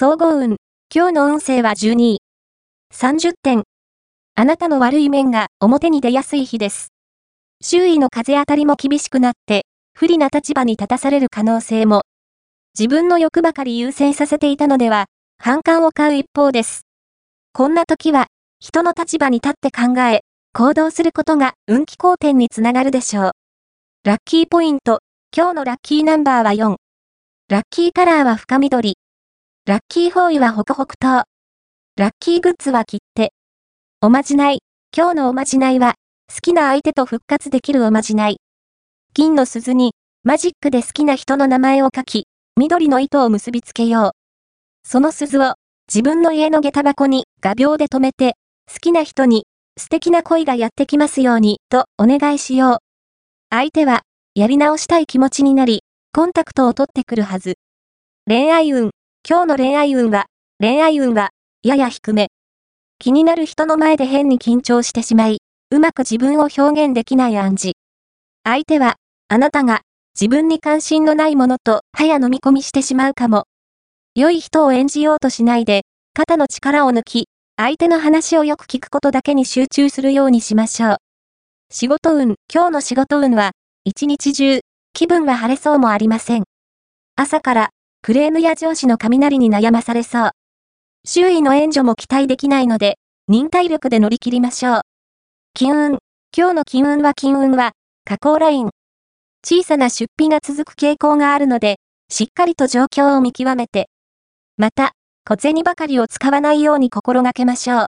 総合運。今日の運勢は12位。30点。あなたの悪い面が表に出やすい日です。周囲の風当たりも厳しくなって、不利な立場に立たされる可能性も。自分の欲ばかり優先させていたのでは、反感を買う一方です。こんな時は、人の立場に立って考え、行動することが運気好転につながるでしょう。ラッキーポイント。今日のラッキーナンバーは4。ラッキーカラーは深緑。ラッキーフォーイはホクホク糖。ラッキーグッズは切手。おまじない。今日のおまじないは、好きな相手と復活できるおまじない。金の鈴に、マジックで好きな人の名前を書き、緑の糸を結びつけよう。その鈴を、自分の家の下駄箱に画鋲で留めて、好きな人に、素敵な恋がやってきますように、とお願いしよう。相手は、やり直したい気持ちになり、コンタクトを取ってくるはず。恋愛運。今日の恋愛運は、恋愛運は、やや低め。気になる人の前で変に緊張してしまい、うまく自分を表現できない暗示。相手は、あなたが、自分に関心のないものと、早飲み込みしてしまうかも。良い人を演じようとしないで、肩の力を抜き、相手の話をよく聞くことだけに集中するようにしましょう。仕事運、今日の仕事運は、一日中、気分は晴れそうもありません。朝から、クレームや上司の雷に悩まされそう。周囲の援助も期待できないので、忍耐力で乗り切りましょう。金運、今日の金運は金運は、加工ライン。小さな出費が続く傾向があるので、しっかりと状況を見極めて。また、小銭ばかりを使わないように心がけましょう。